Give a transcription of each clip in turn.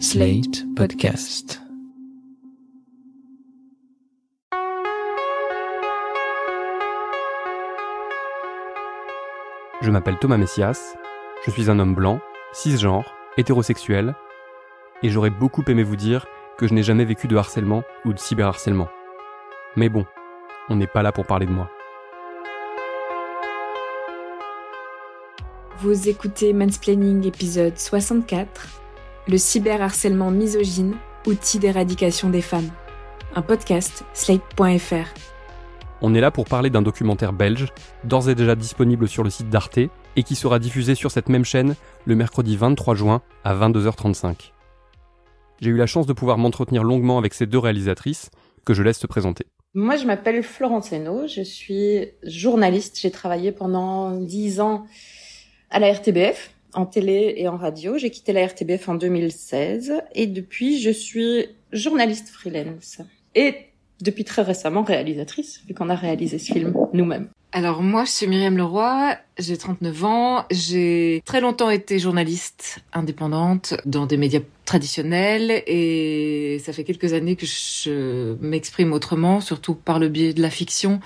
Slate Podcast. Je m'appelle Thomas Messias, je suis un homme blanc, cisgenre, hétérosexuel, et j'aurais beaucoup aimé vous dire que je n'ai jamais vécu de harcèlement ou de cyberharcèlement. Mais bon, on n'est pas là pour parler de moi. Vous écoutez Mansplaining épisode 64, le cyberharcèlement misogyne, outil d'éradication des femmes. Un podcast slate.fr. On est là pour parler d'un documentaire belge, d'ores et déjà disponible sur le site d'Arte, et qui sera diffusé sur cette même chaîne le mercredi 23 juin à 22h35. J'ai eu la chance de pouvoir m'entretenir longuement avec ces deux réalisatrices, que je laisse se présenter. Moi, je m'appelle Florence Hainaut, je suis journaliste. J'ai travaillé pendant dix ans à la RTBF, en télé et en radio. J'ai quitté la RTBF en 2016 et depuis, je suis journaliste freelance. Et depuis très récemment réalisatrice, vu qu'on a réalisé ce film nous-mêmes. Alors moi, je suis Myriam Leroy, j'ai 39 ans, j'ai très longtemps été journaliste indépendante dans des médias traditionnels et ça fait quelques années que je m'exprime autrement, surtout par le biais de la fiction,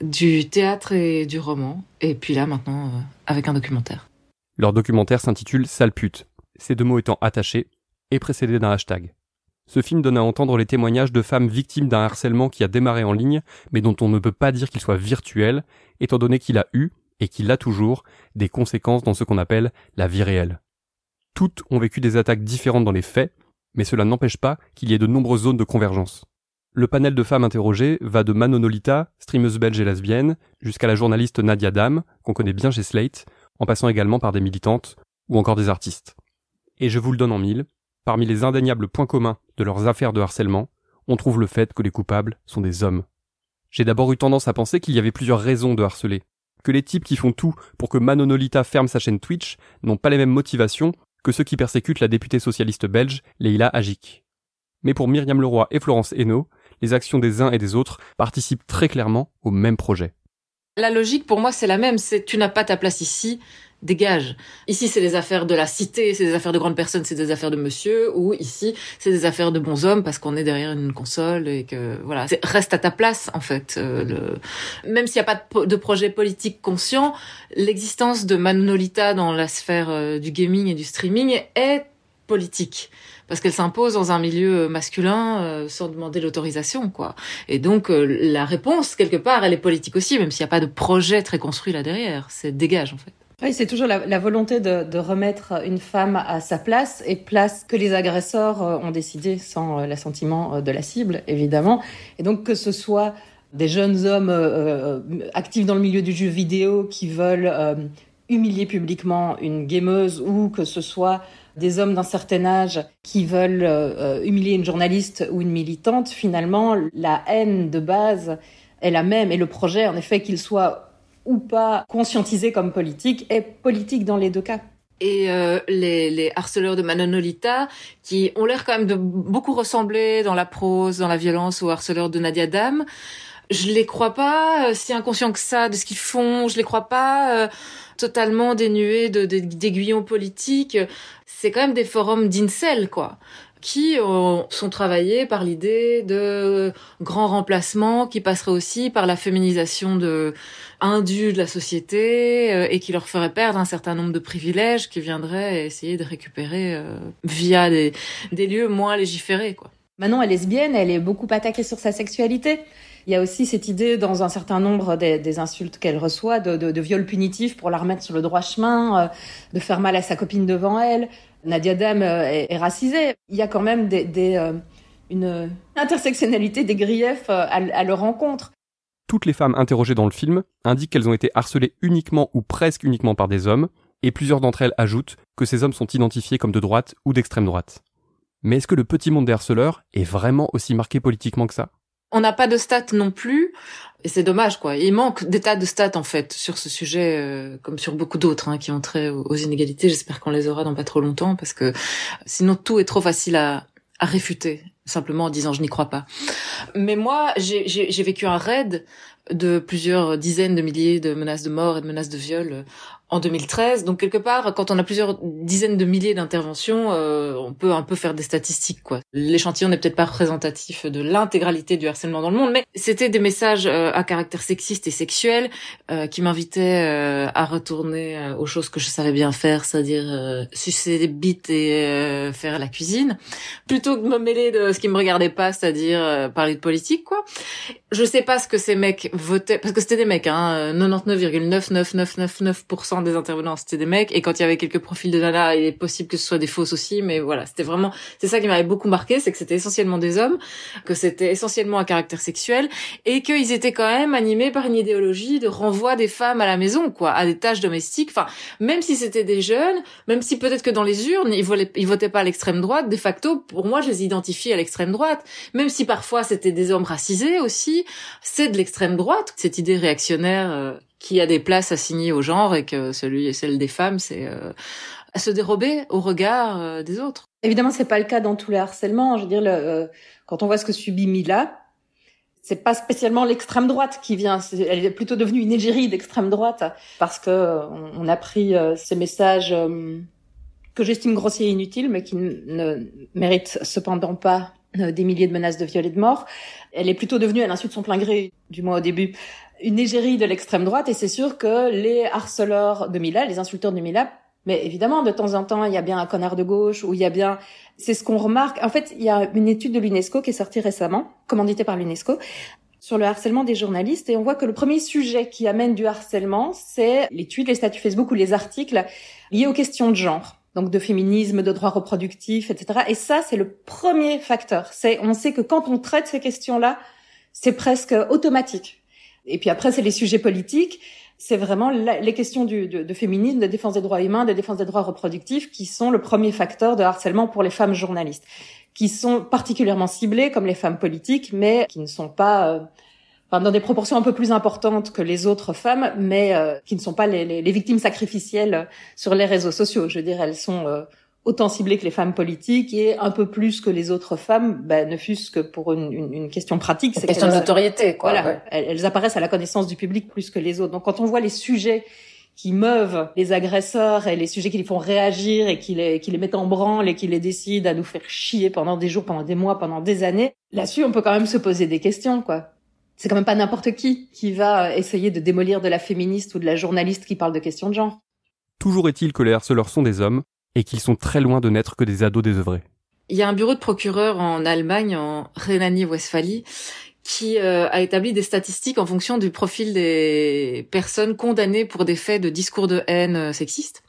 du théâtre et du roman, et puis là maintenant euh, avec un documentaire. Leur documentaire s'intitule Sale pute, ces deux mots étant attachés et précédés d'un hashtag. Ce film donne à entendre les témoignages de femmes victimes d'un harcèlement qui a démarré en ligne, mais dont on ne peut pas dire qu'il soit virtuel, étant donné qu'il a eu, et qu'il a toujours, des conséquences dans ce qu'on appelle la vie réelle. Toutes ont vécu des attaques différentes dans les faits, mais cela n'empêche pas qu'il y ait de nombreuses zones de convergence. Le panel de femmes interrogées va de Manonolita, streameuse belge et lesbienne, jusqu'à la journaliste Nadia Dam, qu'on connaît bien chez Slate, en passant également par des militantes ou encore des artistes. Et je vous le donne en mille, parmi les indéniables points communs de leurs affaires de harcèlement, on trouve le fait que les coupables sont des hommes. J'ai d'abord eu tendance à penser qu'il y avait plusieurs raisons de harceler, que les types qui font tout pour que Manonolita ferme sa chaîne Twitch n'ont pas les mêmes motivations que ceux qui persécutent la députée socialiste belge, Leila Agik. Mais pour Myriam Leroy et Florence Hainaut, les actions des uns et des autres participent très clairement au même projet. La logique pour moi c'est la même, c'est tu n'as pas ta place ici, dégage. Ici c'est des affaires de la cité, c'est des affaires de grandes personnes, c'est des affaires de monsieur, ou ici c'est des affaires de bons hommes parce qu'on est derrière une console et que voilà, reste à ta place en fait. Euh. Même s'il n'y a pas de, projet politique conscient, l'existence de Manolita dans la sphère euh, du gaming et du streaming est politique. Parce qu'elle s'impose dans un milieu masculin euh, sans demander l'autorisation quoi. Et donc euh, la réponse quelque part elle est politique aussi même s'il n'y a pas de projet très construit là derrière. C'est dégage en fait. Oui, c'est toujours la, volonté de, remettre une femme à sa place et place que les agresseurs euh, ont décidé sans l'assentiment de la cible, évidemment. Et donc que ce soit des jeunes hommes euh, actifs dans le milieu du jeu vidéo qui veulent euh, humilier publiquement une gameuse ou que ce soit des hommes d'un certain âge qui veulent euh, humilier une journaliste ou une militante, finalement, la haine de base est la même. Et le projet, en effet, qu'il soit ou pas conscientisé comme politique, est politique dans les deux cas. Et euh, les, les, harceleurs de Manonolita, qui ont l'air quand même de beaucoup ressembler dans la prose, dans la violence aux harceleurs de Nadia Dam, je les crois pas euh, si inconscients que ça de ce qu'ils font. Je les crois pas euh, totalement dénués de, d'aiguillons politiques. C'est quand même des forums d'incel, quoi qui sont travaillés par l'idée de grands remplacements qui passeraient aussi par la féminisation de indus de la société euh, et qui leur ferait perdre un certain nombre de privilèges qui viendraient essayer de récupérer via des, des lieux moins légiférés quoi. Manon est lesbienne, elle est beaucoup attaquée sur sa sexualité. Il y a aussi cette idée, dans un certain nombre des, insultes qu'elle reçoit, de, de, de viol punitif pour la remettre sur le droit chemin, euh, de faire mal à sa copine devant elle. Nadia Dam euh, est, racisée. Il y a quand même des, euh, une intersectionnalité des griefs à, à leur rencontre. Toutes les femmes interrogées dans le film indiquent qu'elles ont été harcelées uniquement ou presque uniquement par des hommes, et plusieurs d'entre elles ajoutent que ces hommes sont identifiés comme de droite ou d'extrême droite. Mais est-ce que le petit monde des harceleurs est vraiment aussi marqué politiquement que ça? On n'a pas de stats non plus, et c'est dommage quoi. Il manque des tas de stats en fait sur ce sujet, euh, comme sur beaucoup d'autres hein, qui ont trait aux inégalités. J'espère qu'on les aura dans pas trop longtemps parce que sinon tout est trop facile à, à réfuter simplement en disant je n'y crois pas. Mais moi j'ai vécu un raid de plusieurs dizaines de milliers de menaces de mort et de menaces de viol en 2013. Donc quelque part, quand on a plusieurs dizaines de milliers d'interventions, euh, on peut un peu faire des statistiques. quoi. L'échantillon n'est peut-être pas représentatif de l'intégralité du harcèlement dans le monde, mais c'était des messages euh, à caractère sexiste et sexuel euh, qui m'invitaient à retourner aux choses que je savais bien faire, c'est-à-dire sucer des bites et faire la cuisine, plutôt que de me mêler de ce qui me regardait pas, c'est-à-dire parler de politique. quoi. Je sais pas ce que ces mecs votaient, parce que c'était des mecs, hein, 99,99999% des intervenants c'était des mecs, et quand il y avait quelques profils de nana, il est possible que ce soit des fausses aussi, mais voilà, c'était vraiment, c'est ça qui m'avait beaucoup marqué, c'est que c'était essentiellement des hommes, que c'était essentiellement un caractère sexuel, et qu'ils étaient quand même animés par une idéologie de renvoi des femmes à la maison, quoi, à des tâches domestiques, enfin, même si c'était des jeunes, même si peut-être que dans les urnes, ils votaient, pas à l'extrême droite, de facto, pour moi, je les identifie à l'extrême droite, même si parfois c'était des hommes racisés aussi, c'est de l'extrême droite, cette idée réactionnaire euh, qui a des places assignées au genre et que celui et celle des femmes, c'est euh, à se dérober au regard euh, des autres. Évidemment, c'est pas le cas dans tous les harcèlements. Je veux dire, le, quand on voit ce que subit Mila, c'est pas spécialement l'extrême droite qui vient. elle est plutôt devenue une égérie d'extrême droite parce que on, a pris ces messages que j'estime grossiers et inutiles, mais qui ne méritent cependant pas des milliers de menaces de viol et de mort. Elle est plutôt devenue, à l'insu de son plein gré, du moins au début, une égérie de l'extrême droite. Et c'est sûr que les harceleurs de Mila, les insulteurs de Mila, mais évidemment, de temps en temps, il y a bien un connard de gauche ou il y a bien... C'est ce qu'on remarque. En fait, il y a une étude de l'UNESCO qui est sortie récemment, commanditée par l'UNESCO, sur le harcèlement des journalistes. Et on voit que le premier sujet qui amène du harcèlement, c'est les tweets, les statuts Facebook ou les articles liés aux questions de genre donc de féminisme, de droits reproductifs, etc. Et ça, c'est le premier facteur. C'est, on sait que quand on traite ces questions-là, c'est presque automatique. Et puis après, c'est les sujets politiques. C'est vraiment les questions de, féminisme, de défense des droits humains, de défense des droits reproductifs qui sont le premier facteur de harcèlement pour les femmes journalistes, qui sont particulièrement ciblées comme les femmes politiques, mais qui ne sont pas euh, dans des proportions un peu plus importantes que les autres femmes, mais euh, qui ne sont pas les, les, les, victimes sacrificielles sur les réseaux sociaux. Je veux dire, elles sont euh, autant ciblées que les femmes politiques et un peu plus que les autres femmes, ben, ne fût-ce que pour une, une, une question pratique. C'est question de notoriété, quoi. Voilà, elles, elles, apparaissent à la connaissance du public plus que les autres. Donc quand on voit les sujets qui meuvent les agresseurs et les sujets qui les font réagir et qui les, qui les mettent en branle et qui les décident à nous faire chier pendant des jours, pendant des mois, pendant des années, là-dessus, on peut quand même se poser des questions, quoi c'est quand même pas n'importe qui qui va essayer de démolir de la féministe ou de la journaliste qui parle de questions de genre. Toujours est-il que les harceleurs sont des hommes et qu'ils sont très loin de n'être que des ados désœuvrés. Il y a un bureau de procureur en Allemagne, en Rhénanie-Westphalie, qui euh, a établi des statistiques en fonction du profil des personnes condamnées pour des faits de discours de haine euh, sexiste.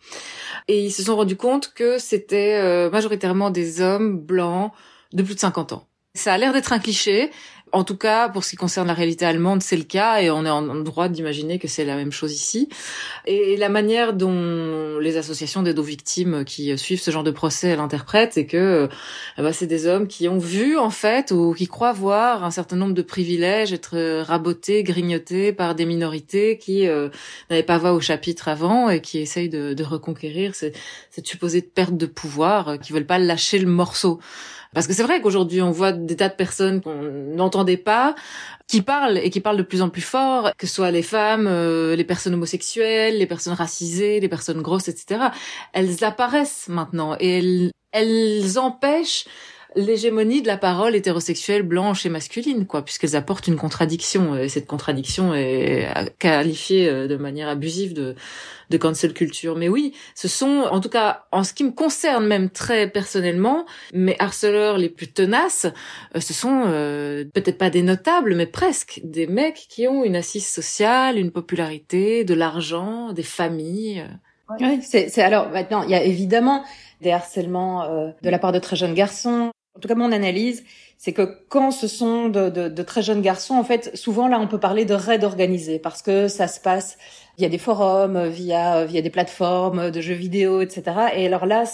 Et ils se sont rendus compte que c'était majoritairement des hommes blancs de plus de 50 ans. Ça a l'air d'être un cliché, en tout cas, pour ce qui concerne la réalité allemande, c'est le cas et on est en droit d'imaginer que c'est la même chose ici. Et la manière dont les associations d'aide aux victimes qui suivent ce genre de procès l'interprètent, c'est que eh ben, c'est des hommes qui ont vu en fait ou qui croient voir un certain nombre de privilèges être rabotés, grignotés par des minorités qui euh, n'avaient pas voix au chapitre avant et qui essayent de, de reconquérir cette, cette supposée perte de pouvoir, euh, qui veulent pas lâcher le morceau. Parce que c'est vrai qu'aujourd'hui, on voit des tas de personnes qu'on n'entendait pas, qui parlent et qui parlent de plus en plus fort, que ce soit les femmes, euh, les personnes homosexuelles, les personnes racisées, les personnes grosses, etc. Elles apparaissent maintenant et elles, elles empêchent l'hégémonie de la parole hétérosexuelle blanche et masculine, quoi, puisqu'elles apportent une contradiction. Et cette contradiction est qualifiée euh, de manière abusive de, de cancel culture. Mais oui, ce sont, en tout cas, en ce qui me concerne même très personnellement, mes harceleurs les plus tenaces, euh, ce sont euh, peut-être pas des notables, mais presque des mecs qui ont une assise sociale, une popularité, de l'argent, des familles. Oui, c'est alors maintenant il y a évidemment des harcèlements de la part de très jeunes garçons, en tout cas, mon analyse, c'est que quand ce sont de, de, de, très jeunes garçons, en fait, souvent là, on peut parler de raids organisés parce que ça se passe via des forums, via via des plateformes de jeux vidéo, etc. Et alors là,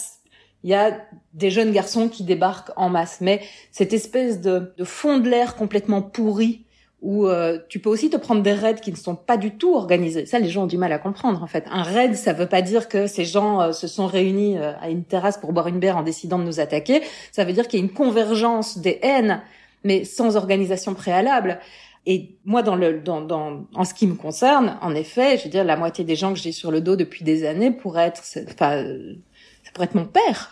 il y a des jeunes garçons qui débarquent en masse, mais cette espèce de, de fond de l'air complètement pourri où euh, tu peux aussi te prendre des raids qui ne sont pas du tout organisés. Ça, les gens ont du mal à comprendre en fait. Un raid, ça veut pas dire que ces gens euh, se sont réunis euh, à une terrasse pour boire une bière en décidant de nous attaquer. Ça veut dire qu'il y a une convergence des haines, mais sans organisation préalable. Et moi, dans le, dans, dans, en ce qui me concerne, en effet, je veux dire, la moitié des gens que j'ai sur le dos depuis des années pourraient être, enfin, ça pourrait être mon père.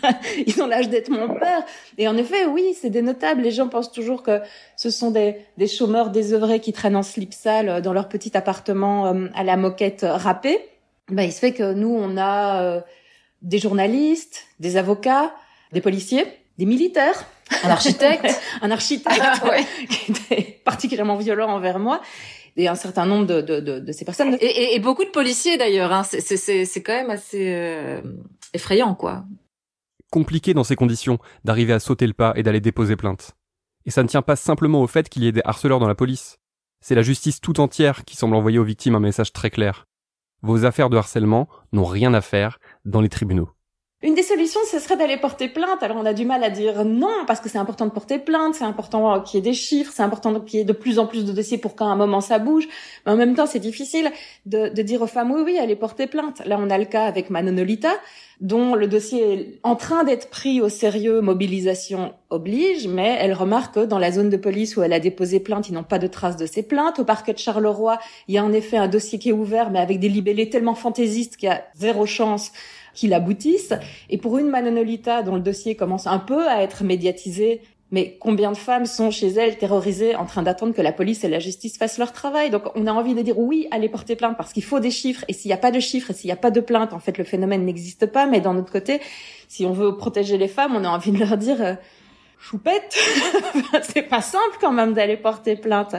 Ils ont l'âge d'être mon père. Et en effet, oui, c'est des notables. Les gens pensent toujours que ce sont des, des chômeurs désœuvrés qui traînent en slip sale dans leur petit appartement euh, à la moquette râpée. Ben, il se fait que nous, on a euh, des journalistes, des avocats, des policiers, des militaires, un architecte, un architecte ouais. qui était particulièrement violent envers moi et un certain nombre de, de, de, de ces personnes. Et, et, et, beaucoup de policiers d'ailleurs. Hein. C'est quand même assez euh, effrayant, quoi. Compliqué dans ces conditions d'arriver à sauter le pas et d'aller déposer plainte. Et ça ne tient pas simplement au fait qu'il y ait des harceleurs dans la police. C'est la justice tout entière qui semble envoyer aux victimes un message très clair. Vos affaires de harcèlement n'ont rien à faire dans les tribunaux. Une des solutions, ce serait d'aller porter plainte. Alors on a du mal à dire non, parce que c'est important de porter plainte, c'est important qu'il y ait des chiffres, c'est important qu'il y ait de plus en plus de dossiers pour qu'à un moment ça bouge. Mais en même temps, c'est difficile de, dire aux femmes oui, oui, allez porter plainte. Là, on a le cas avec Manonolita, dont le dossier est en train d'être pris au sérieux, mobilisation oblige, mais elle remarque que dans la zone de police où elle a déposé plainte, ils n'ont pas de traces de ces plaintes. Au parquet de Charleroi, il y a en effet un dossier qui est ouvert, mais avec des libellés tellement fantaisistes qu'il y a zéro chance qu'il aboutisse. Et pour une Manonolita dont le dossier commence un peu à être médiatisé, mais combien de femmes sont chez elles terrorisées en train d'attendre que la police et la justice fassent leur travail? Donc on a envie de dire oui, allez porter plainte parce qu'il faut des chiffres. Et s'il n'y a pas de chiffres et s'il n'y a pas de plainte, en fait le phénomène n'existe pas. Mais d'un autre côté, si on veut protéger les femmes, on a envie de leur dire euh, choupette, c'est pas simple quand même d'aller porter plainte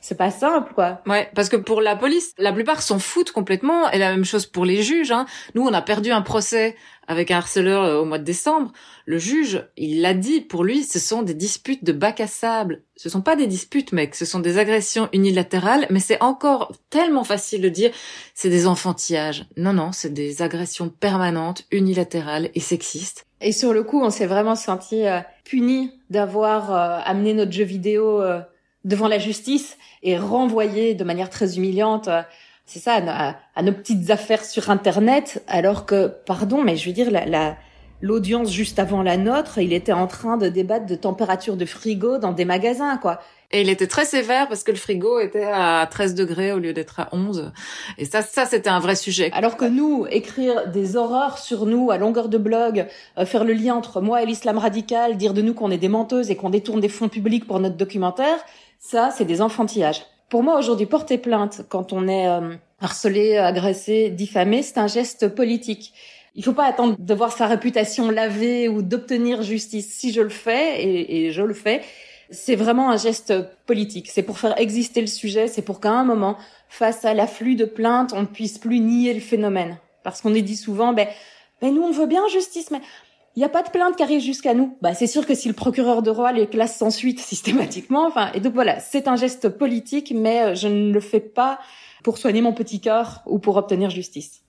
c'est pas simple quoi. Ouais, parce que pour la police, la plupart s'en foutent complètement et la même chose pour les juges hein. Nous, on a perdu un procès avec un harceleur euh, au mois de décembre. Le juge, il l'a dit, pour lui, ce sont des disputes de bac à sable. Ce sont pas des disputes, mec, ce sont des agressions unilatérales, mais c'est encore tellement facile de dire c'est des enfantillages. Non non, c'est des agressions permanentes, unilatérales et sexistes. Et sur le coup, on s'est vraiment senti euh, puni d'avoir euh, amené notre jeu vidéo devant la justice et renvoyé de manière très humiliante, euh, c'est ça, à, nos petites affaires sur Internet, alors que, pardon, mais je veux dire, la, l'audience juste avant la nôtre, il était en train de débattre de température de frigo dans des magasins, quoi. Et il était très sévère parce que le frigo était à 13 degrés au lieu d'être à 11. Et ça, ça, c'était un vrai sujet. Alors que nous, écrire des horreurs sur nous à longueur de blog, euh, faire le lien entre moi et l'islam radical, dire de nous qu'on est des menteuses et qu'on détourne des fonds publics pour notre documentaire, ça, c'est des enfantillages. Pour moi, aujourd'hui, porter plainte quand on est euh, harcelé, agressé, diffamé, c'est un geste politique. Il faut pas attendre de voir sa réputation lavée ou d'obtenir justice. Si je le fais, et, et je le fais, c'est vraiment un geste politique. C'est pour faire exister le sujet, c'est pour qu'à un moment, face à l'afflux de plaintes, on ne puisse plus nier le phénomène. Parce qu'on est dit souvent, ben, ben nous on veut bien justice, mais il n'y a pas de plainte qui arrive jusqu'à nous. Bah, c'est sûr que si le procureur de roi les classe sans suite systématiquement, enfin, et donc voilà, c'est un geste politique, mais euh, je ne le fais pas pour soigner mon petit cœur ou pour obtenir justice.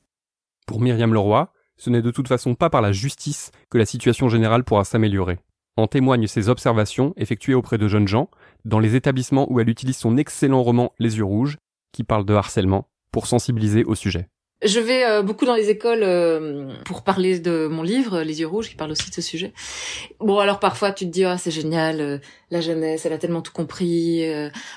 Pour Myriam Leroy, ce n'est de toute façon pas par la justice que la situation générale pourra s'améliorer. En témoignent ses observations effectuées auprès de jeunes gens dans les établissements où elle utilise son excellent roman Les yeux rouges, qui parle de harcèlement, pour sensibiliser au sujet. Je vais euh, beaucoup dans les écoles euh, pour parler de mon livre, Les yeux rouges, qui parle aussi de ce sujet. Bon, alors parfois tu te dis, ah, c'est génial, euh, la jeunesse, elle a tellement tout compris.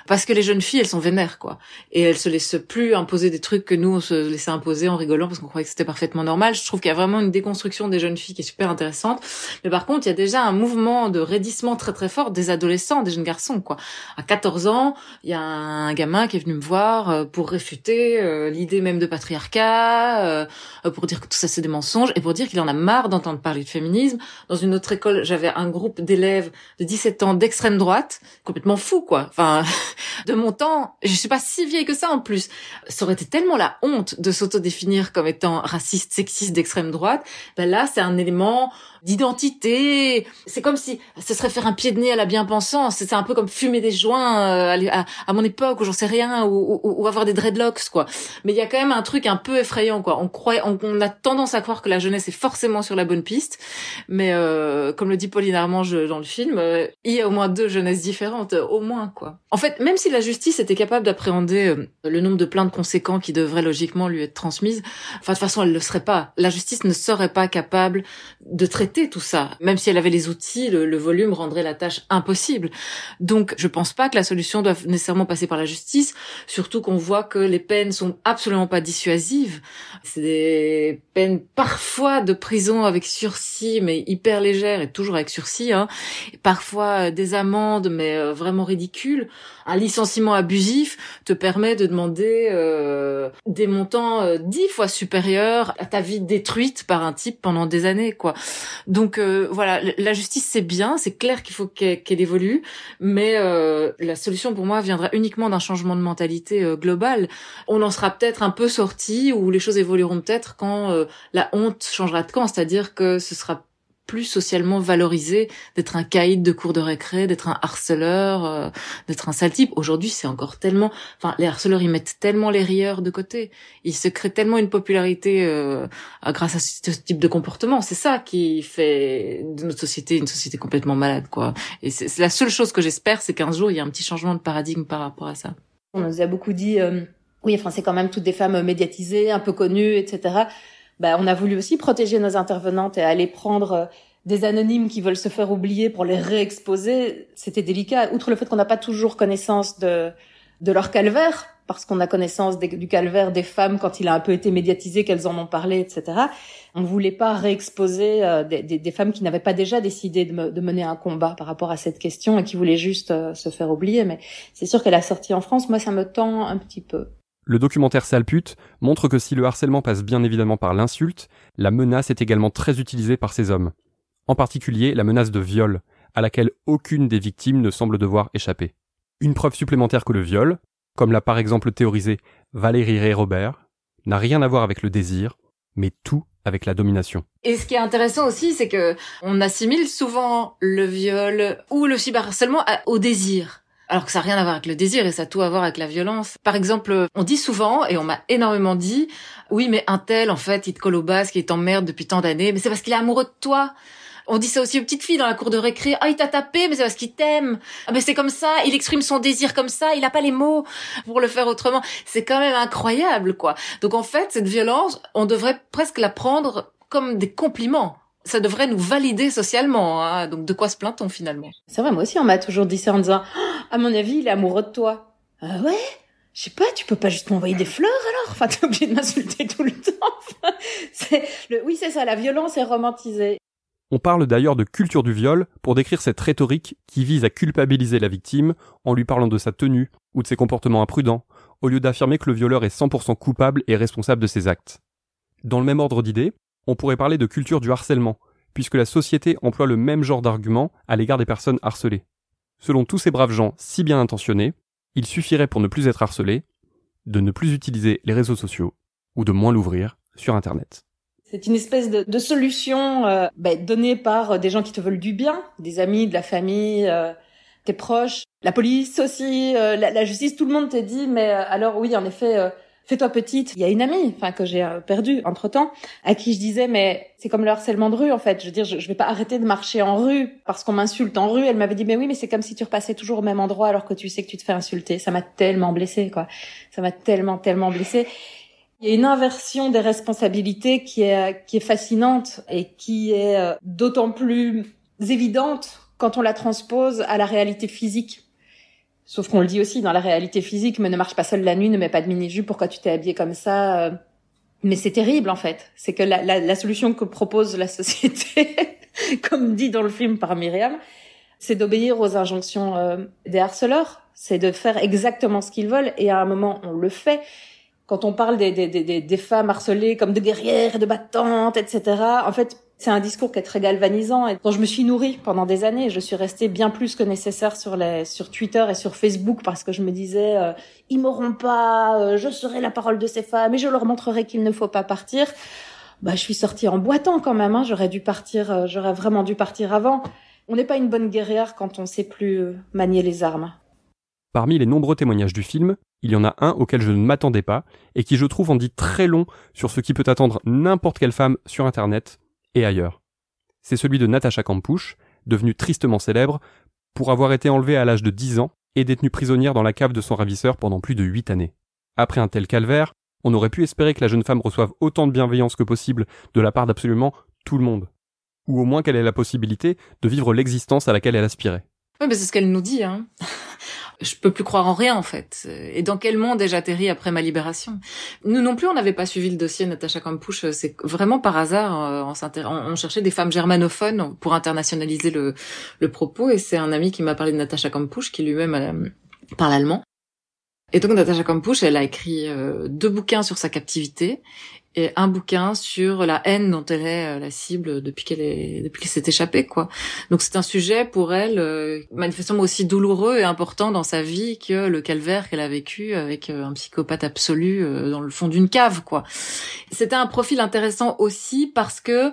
parce que les jeunes filles, elles sont vénères, quoi. Et elles se laissent plus imposer des trucs que nous, on se laissait imposer en rigolant parce qu'on croyait que c'était parfaitement normal. Je trouve qu'il y a vraiment une déconstruction des jeunes filles qui est super intéressante. Mais par contre, il y a déjà un mouvement de raidissement très très fort des adolescents, des jeunes garçons, quoi. À 14 ans, il y a un gamin qui est venu me voir pour réfuter l'idée même de patriarcat euh, pour dire que tout ça c'est des mensonges et pour dire qu'il en a marre d'entendre parler de féminisme. Dans une autre école, j'avais un groupe d'élèves de 17 ans d'extrême droite, complètement fou quoi. Enfin, de mon temps, je suis pas si vieille que ça en plus. Ça aurait été tellement la honte de s'autodéfinir comme étant raciste, sexiste d'extrême droite. Ben là, c'est un élément d'identité. C'est comme si ce serait faire un pied de nez à la bien-pensance. C'est un peu comme fumer des joints euh, à, mon époque où j'en sais rien ou, ou, ou, avoir des dreadlocks quoi. Mais il y a quand même un truc un peu effrayant quoi. On croit, on, a tendance à croire que la jeunesse est forcément sur la bonne piste, mais euh, comme le dit Pauline Armange dans le film, euh, il y a au moins deux jeunesses différentes, au moins quoi. En fait, même si la justice était capable d'appréhender le nombre de plaintes conséquents qui devraient logiquement lui être transmises, enfin de toute façon elle le serait pas. La justice ne serait pas capable de traiter tout ça. Même si elle avait les outils, le, volume rendrait la tâche impossible. Donc, je pense pas que la solution doive nécessairement passer par la justice, surtout qu'on voit que les peines sont absolument pas dissuasives. C'est des peines parfois de prison avec sursis, mais hyper légères et toujours avec sursis. Hein. parfois euh, des amendes, mais euh, vraiment ridicules. Un licenciement abusif te permet de demander euh, des montants dix fois supérieurs à ta vie détruite par un type pendant des années, quoi. Donc voilà, la justice c'est bien, c'est clair qu'il faut qu'elle évolue, mais la solution pour moi viendra uniquement d'un changement de mentalité global. On en sera peut-être un peu sorti, ou les choses évolueront peut-être quand la honte changera de camp, c'est-à-dire que ce sera plus socialement valorisé d'être un caïd de cours de récré, d'être un harceleur, euh, d'être un sale type. Aujourd'hui, c'est encore tellement, enfin, les harceleurs, ils mettent tellement les rieurs de côté. Ils se créent tellement une popularité euh, grâce à ce type de comportement. C'est ça qui fait de notre société une société complètement malade, quoi. Et c'est la seule chose que j'espère, c'est qu'un jour, il y a un petit changement de paradigme par rapport à ça. On nous a beaucoup dit, euh, oui, enfin, c'est quand même toutes des femmes médiatisées, un peu connues, etc. Bah, on a voulu aussi protéger nos intervenantes et aller prendre euh, des anonymes qui veulent se faire oublier pour les réexposer. C'était délicat. Outre le fait qu'on n'a pas toujours connaissance de, de leur calvaire, parce qu'on a connaissance du calvaire des femmes quand il a un peu été médiatisé, qu'elles en ont parlé, etc. On ne voulait pas réexposer euh, des, des, femmes qui n'avaient pas déjà décidé de, de, mener un combat par rapport à cette question et qui voulaient juste euh, se faire oublier. Mais c'est sûr qu'elle a sorti en France. Moi, ça me tend un petit peu. Le documentaire Salpute montre que si le harcèlement passe bien évidemment par l'insulte, la menace est également très utilisée par ces hommes. En particulier la menace de viol, à laquelle aucune des victimes ne semble devoir échapper. Une preuve supplémentaire que le viol, comme l'a par exemple théorisé Valérie Ray Robert, n'a rien à voir avec le désir, mais tout avec la domination. Et ce qui est intéressant aussi, c'est que on assimile souvent le viol ou le cyberharcèlement au désir alors que ça n'a rien à voir avec le désir et ça a tout à voir avec la violence. Par exemple, on dit souvent, et on m'a énormément dit, oui, mais un tel, en fait, il te colle au basque, il t'emmerde depuis tant d'années, mais c'est parce qu'il est amoureux de toi. On dit ça aussi aux petites filles dans la cour de récré. Ah, il t'a tapé, mais c'est parce qu'il t'aime. Ah, mais c'est comme ça. Il exprime son désir comme ça. Il n'a pas les mots pour le faire autrement. C'est quand même incroyable, quoi. Donc, en fait, cette violence, on devrait presque la prendre comme des compliments ça devrait nous valider socialement. Hein. Donc de quoi se plaint-on finalement? C'est vrai, moi aussi on m'a toujours dit ça en disant à mon avis il est amoureux de toi. Ah ouais? Je sais pas, tu peux pas juste m'envoyer des fleurs alors? Enfin, t'es obligé de m'insulter tout le temps. Oui, c'est ça, la violence est romantisée. On parle d'ailleurs de culture du viol pour décrire cette rhétorique qui vise à culpabiliser la victime en lui parlant de sa tenue ou de ses comportements imprudents, au lieu d'affirmer que le violeur est 100% coupable et responsable de ses actes. Dans le même ordre d'idées, on pourrait parler de culture du harcèlement, puisque la société emploie le même genre d'argument à l'égard des personnes harcelées. Selon tous ces braves gens si bien intentionnés, il suffirait pour ne plus être harcelé de ne plus utiliser les réseaux sociaux ou de moins l'ouvrir sur Internet. C'est une espèce de, solution euh, ben, donnée par des gens qui te veulent du bien, des amis, de la famille, euh, tes proches, la police aussi, euh, la, la, justice, tout le monde te dit, mais alors oui, en effet, fais-toi petite. Il y a une amie, enfin que j'ai euh, perdue entre temps, à qui je disais mais c'est comme le harcèlement de rue en fait. Je veux dire, je, vais pas arrêter de marcher en rue parce qu'on m'insulte en rue. Elle m'avait dit mais oui, mais c'est comme si tu repassais toujours au même endroit alors que tu sais que tu te fais insulter. Ça m'a tellement blessée quoi. Ça m'a tellement tellement blessée. Il y a une inversion des responsabilités qui est qui est fascinante et qui est euh, d'autant plus évidente quand on la transpose à la réalité physique. Sauf qu'on le dit aussi dans la réalité physique, mais ne marche pas seule la nuit, ne mets pas de mini-jupe, pourquoi tu t'es habillé comme ça euh. Mais c'est terrible en fait. C'est que la, solution que propose la société, comme dit dans le film par Myriam, c'est d'obéir aux injonctions euh, des harceleurs, c'est de faire exactement ce qu'ils veulent, et à un moment on le fait. Quand on parle des, des femmes harcelées comme de guerrières, de battantes, etc., en fait, c'est un discours qui est très galvanisant et dont je me suis nourrie pendant des années. Je suis restée bien plus que nécessaire sur Twitter et sur Facebook parce que je me disais euh, ils m'auront pas, euh, je serai la parole de ces femmes et je leur montrerai qu'il ne faut pas partir. Bah je suis sortie en boitant quand même. Hein. J'aurais dû partir, euh, j'aurais vraiment dû partir avant. On n'est pas une bonne guerrière quand on sait plus manier les armes. Parmi les nombreux témoignages du film, il y en a un auquel je ne m'attendais pas et qui je trouve en dit très long sur ce qui peut attendre n'importe quelle femme sur Internet et ailleurs. C'est celui de Natacha Kampusch, devenue tristement célèbre pour avoir été enlevée à l'âge de 10 ans et détenue prisonnière dans la cave de son ravisseur pendant plus de 8 années. Après un tel calvaire, on aurait pu espérer que la jeune femme reçoive autant de bienveillance que possible de la part d'absolument tout le monde. ou au moins qu'elle ait la possibilité de vivre l'existence à laquelle elle aspirait. Oui, mais c'est ce qu'elle nous dit. Hein. Je peux plus croire en rien en fait. Et dans quel monde ai-je atterri après ma libération? Nous non plus, on n'avait pas suivi le dossier Natacha Kampusch. C'est vraiment par hasard. Euh, on, cherchait des femmes germanophones pour internationaliser le, propos. Et c'est un ami qui m'a parlé de Natacha Kampusch, qui lui-même euh, parle allemand. Et donc Natacha Kampusch, elle a écrit euh, deux bouquins sur sa captivité et un bouquin sur la haine dont elle est euh, la cible depuis qu'elle est depuis qu'elle s'est échappée quoi. Donc c'est un sujet pour elle euh, manifestement aussi douloureux et important dans sa vie que le calvaire qu'elle a vécu avec un psychopathe absolu dans le fond d'une cave quoi. C'était un profil intéressant aussi parce que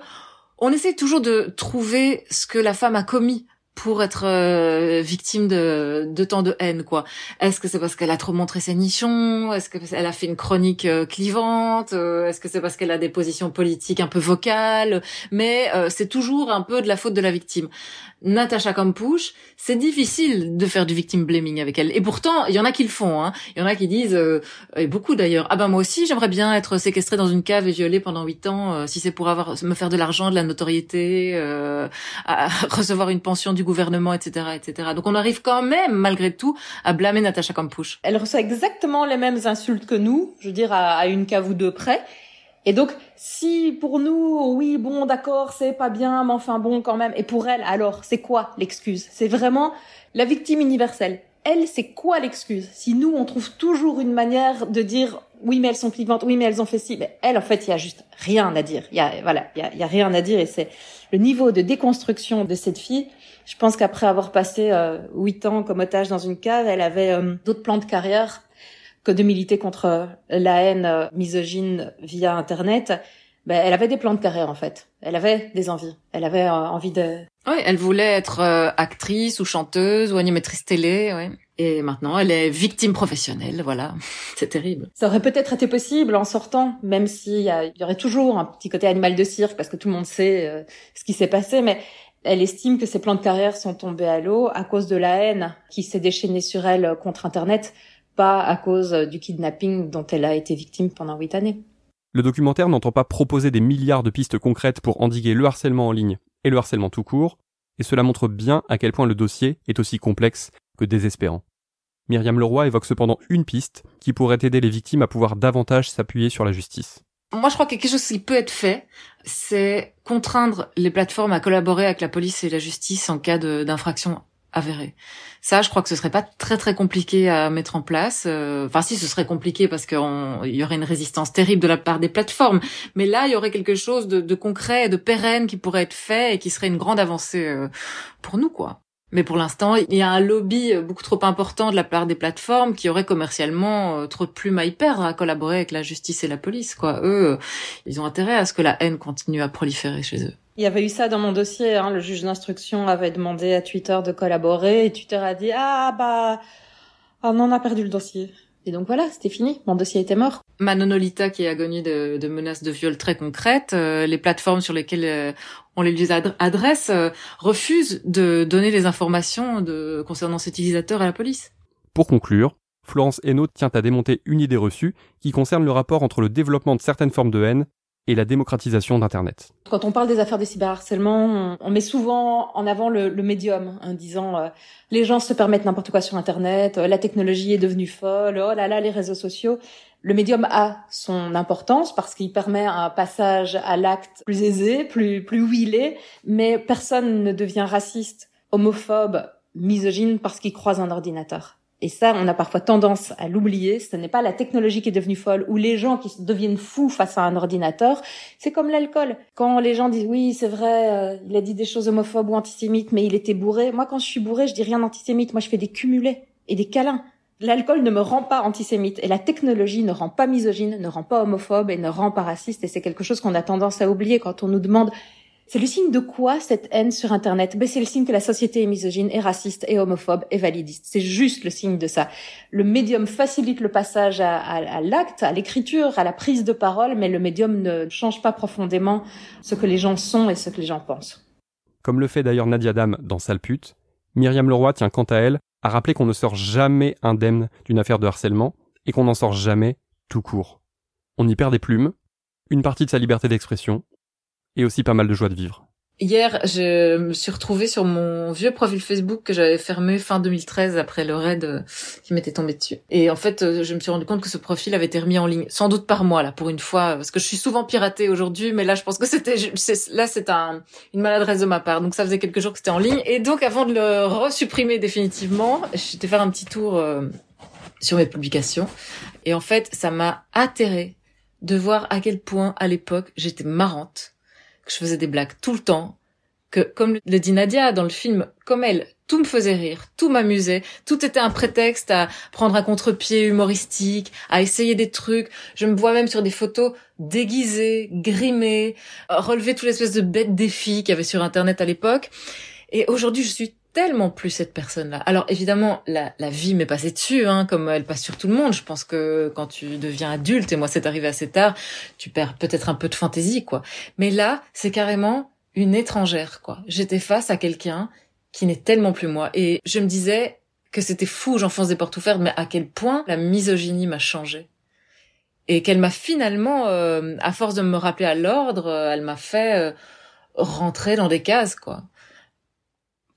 on essaie toujours de trouver ce que la femme a commis pour être euh, victime de, de tant de haine quoi Est-ce que c'est parce qu'elle a trop montré ses nichons? Est-ce qu'elle a fait une chronique euh, clivante? Euh, Est-ce que c'est parce qu'elle a des positions politiques un peu vocales? Mais c'est toujours un peu de la faute de la victime. Natacha Kampusch, c'est difficile de faire du victim blaming avec elle. Et pourtant, il y en a qui le font. Hein. Il y en a qui disent, et beaucoup d'ailleurs, ah ben moi aussi j'aimerais bien être séquestrée dans une cave et violée pendant huit ans, si c'est pour avoir me faire de l'argent, de la notoriété, à recevoir une pension du gouvernement, etc., etc. Donc on arrive quand même, malgré tout, à blâmer Natacha Kampusch. Elle reçoit exactement les mêmes insultes que nous, je veux dire à, une cave ou deux près. Et donc, si pour nous, oui, bon, d'accord, c'est pas bien, mais enfin bon, quand même. Et pour elle, alors, c'est quoi l'excuse? C'est vraiment la victime universelle. Elle, c'est quoi l'excuse? Si nous, on trouve toujours une manière de dire oui, mais elles sont clivantes, oui, mais elles ont fait ci. Mais elle, en fait, il y a juste rien à dire. Il y a, voilà, il y a, y a rien à dire. Et c'est le niveau de déconstruction de cette fille je pense qu'après avoir passé euh, huit ans comme otage dans une cave, elle avait euh, d'autres plans de carrière que de militer contre euh, la haine misogyne via Internet. Ben, elle avait des plans de carrière en fait. Elle avait des envies. Elle avait envie de. Oui, elle voulait être actrice ou chanteuse ou animatrice télé. Ouais. Et maintenant, elle est victime professionnelle. Voilà, c'est terrible. Ça aurait peut-être été possible en sortant, même s'il y, y, aurait toujours un petit côté animal de cirque parce que tout le monde sait ce qui s'est passé. Mais elle estime que ses plans de carrière sont tombés à l'eau à cause de la haine qui s'est déchaînée sur elle contre Internet, pas à cause du kidnapping dont elle a été victime pendant huit années. Le documentaire n'entend pas proposer des milliards de pistes concrètes pour endiguer le harcèlement en ligne et le harcèlement tout court, et cela montre bien à quel point le dossier est aussi complexe que désespérant. Myriam Leroy évoque cependant une piste qui pourrait aider les victimes à pouvoir davantage s'appuyer sur la justice. Moi, je crois que quelque chose qui peut être fait, c'est contraindre les plateformes à collaborer avec la police et la justice en cas d'infraction avérée. Ça, je crois que ce serait pas très très compliqué à mettre en place. Euh, enfin, si, ce serait compliqué parce qu'il y aurait une résistance terrible de la part des plateformes. Mais là, il y aurait quelque chose de, de concret, de pérenne qui pourrait être fait et qui serait une grande avancée euh, pour nous, quoi. Mais pour l'instant, il y a un lobby beaucoup trop important de la part des plateformes qui auraient commercialement euh, trop de plumes à y perdre à collaborer avec la justice et la police. Quoi. Eux, ils ont intérêt à ce que la haine continue à proliférer chez eux. Il y avait eu ça dans mon dossier. Hein. Le juge d'instruction avait demandé à Twitter de collaborer et Twitter a dit ah bah on en a perdu le dossier. Et donc voilà, c'était fini. Mon dossier était mort. Manonolita qui est agonie de, de menaces de viol très concrètes, euh, les plateformes sur lesquelles euh, on les lui adresse euh, refusent de donner les informations de, concernant cet utilisateur à la police. Pour conclure, Florence Hainaut tient à démonter une idée reçue qui concerne le rapport entre le développement de certaines formes de haine et la démocratisation d'Internet. Quand on parle des affaires de cyberharcèlement, on met souvent en avant le, médium, en disant euh, les gens se permettent n'importe quoi sur Internet, euh, la technologie est devenue folle, oh là là, les réseaux sociaux. Le médium a son importance parce qu'il permet un passage à l'acte plus aisé, plus plus huilé, mais personne ne devient raciste, homophobe, misogyne parce qu'il croise un ordinateur. Et ça, on a parfois tendance à l'oublier. Ce n'est pas la technologie qui est devenue folle ou les gens qui deviennent fous face à un ordinateur. C'est comme l'alcool. Quand les gens disent oui, c'est vrai, euh, il a dit des choses homophobes ou antisémites, mais il était bourré. Moi, quand je suis bourré, je dis rien d'antisémite. Moi, je fais des cumulés et des câlins. L'alcool ne me rend pas antisémite et la technologie ne rend pas misogyne, ne rend pas homophobe et ne rend pas raciste. Et c'est quelque chose qu'on a tendance à oublier quand on nous demande c'est le signe de quoi cette haine sur Internet? Ben, C'est le signe que la société est misogyne, est raciste, est homophobe, est validiste. C'est juste le signe de ça. Le médium facilite le passage à, l'acte, à l'écriture, à la prise de parole, mais le médium ne change pas profondément ce que les gens sont et ce que les gens pensent. Comme le fait d'ailleurs Nadia Dam dans Sale pute, Myriam Leroy tient quant à elle à rappeler qu'on ne sort jamais indemne d'une affaire de harcèlement et qu'on n'en sort jamais tout court. On y perd des plumes, une partie de sa liberté d'expression, et aussi pas mal de joie de vivre. Hier, je me suis retrouvée sur mon vieux profil Facebook que j'avais fermé fin 2013 après le raid euh, qui m'était tombé dessus. Et en fait, euh, je me suis rendu compte que ce profil avait été remis en ligne, sans doute par moi là, pour une fois, parce que je suis souvent piratée aujourd'hui, mais là, je pense que c'était là, c'est un, une maladresse de ma part. Donc ça faisait quelques jours que c'était en ligne, et donc avant de le resupprimer définitivement, j'étais faire un petit tour euh, sur mes publications, et en fait, ça m'a atterré de voir à quel point à l'époque j'étais marrante je faisais des blagues tout le temps, que comme le dit Nadia dans le film, comme elle, tout me faisait rire, tout m'amusait, tout était un prétexte à prendre un contre-pied humoristique, à essayer des trucs. Je me vois même sur des photos déguisées, grimées, relever toutes les espèces de bêtes défis qu'il y avait sur Internet à l'époque. Et aujourd'hui, je suis tellement plus cette personne-là. Alors évidemment, la, la vie m'est passée dessus, hein, comme elle passe sur tout le monde. Je pense que quand tu deviens adulte, et moi c'est arrivé assez tard, tu perds peut-être un peu de fantaisie, quoi. Mais là, c'est carrément une étrangère, quoi. J'étais face à quelqu'un qui n'est tellement plus moi. Et je me disais que c'était fou, j'enfonce des portes ouvertes, mais à quel point la misogynie m'a changé. Et qu'elle m'a finalement, euh, à force de me rappeler à l'ordre, euh, elle m'a fait euh, rentrer dans des cases, quoi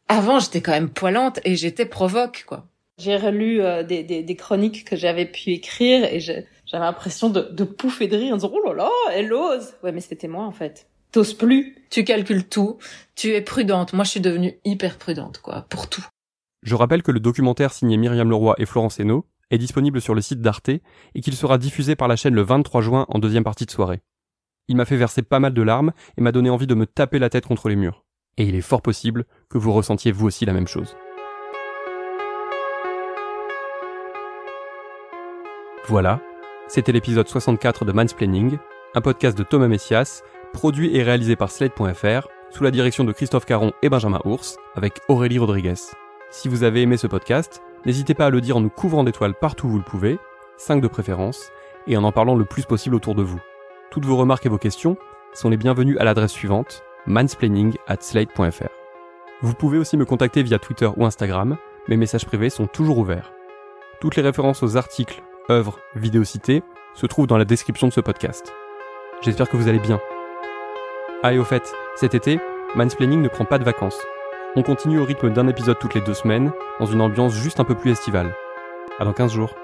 avant, j'étais quand même poilante et j'étais provoque, quoi. J'ai relu euh, des, des, des, chroniques que j'avais pu écrire et j'avais l'impression de, de pouffer de rire en disant « Oh là là, elle ose !» Ouais, mais c'était moi, en fait. T'oses plus. Tu calcules tout. Tu es prudente. Moi, je suis devenue hyper prudente, quoi, pour tout. Je rappelle que le documentaire signé Myriam Leroy et Florence Hainaut est disponible sur le site d'Arte et qu'il sera diffusé par la chaîne le 23 juin en deuxième partie de soirée. Il m'a fait verser pas mal de larmes et m'a donné envie de me taper la tête contre les murs et il est fort possible que vous ressentiez vous aussi la même chose. Voilà, c'était l'épisode 64 de Mansplaining, un podcast de Thomas Messias, produit et réalisé par Slate.fr, sous la direction de Christophe Caron et Benjamin Ours, avec Aurélie Rodriguez. Si vous avez aimé ce podcast, n'hésitez pas à le dire en nous couvrant d'étoiles partout où vous le pouvez, 5 de préférence, et en en parlant le plus possible autour de vous. Toutes vos remarques et vos questions sont les bienvenues à l'adresse suivante, mansplaining at slate.fr. Vous pouvez aussi me contacter via Twitter ou Instagram, mes messages privés sont toujours ouverts. Toutes les références aux articles, œuvres, vidéos citées se trouvent dans la description de ce podcast. J'espère que vous allez bien. Ah et au fait, cet été, Mansplaining ne prend pas de vacances. On continue au rythme d'un épisode toutes les deux semaines, dans une ambiance juste un peu plus estivale. À dans 15 jours.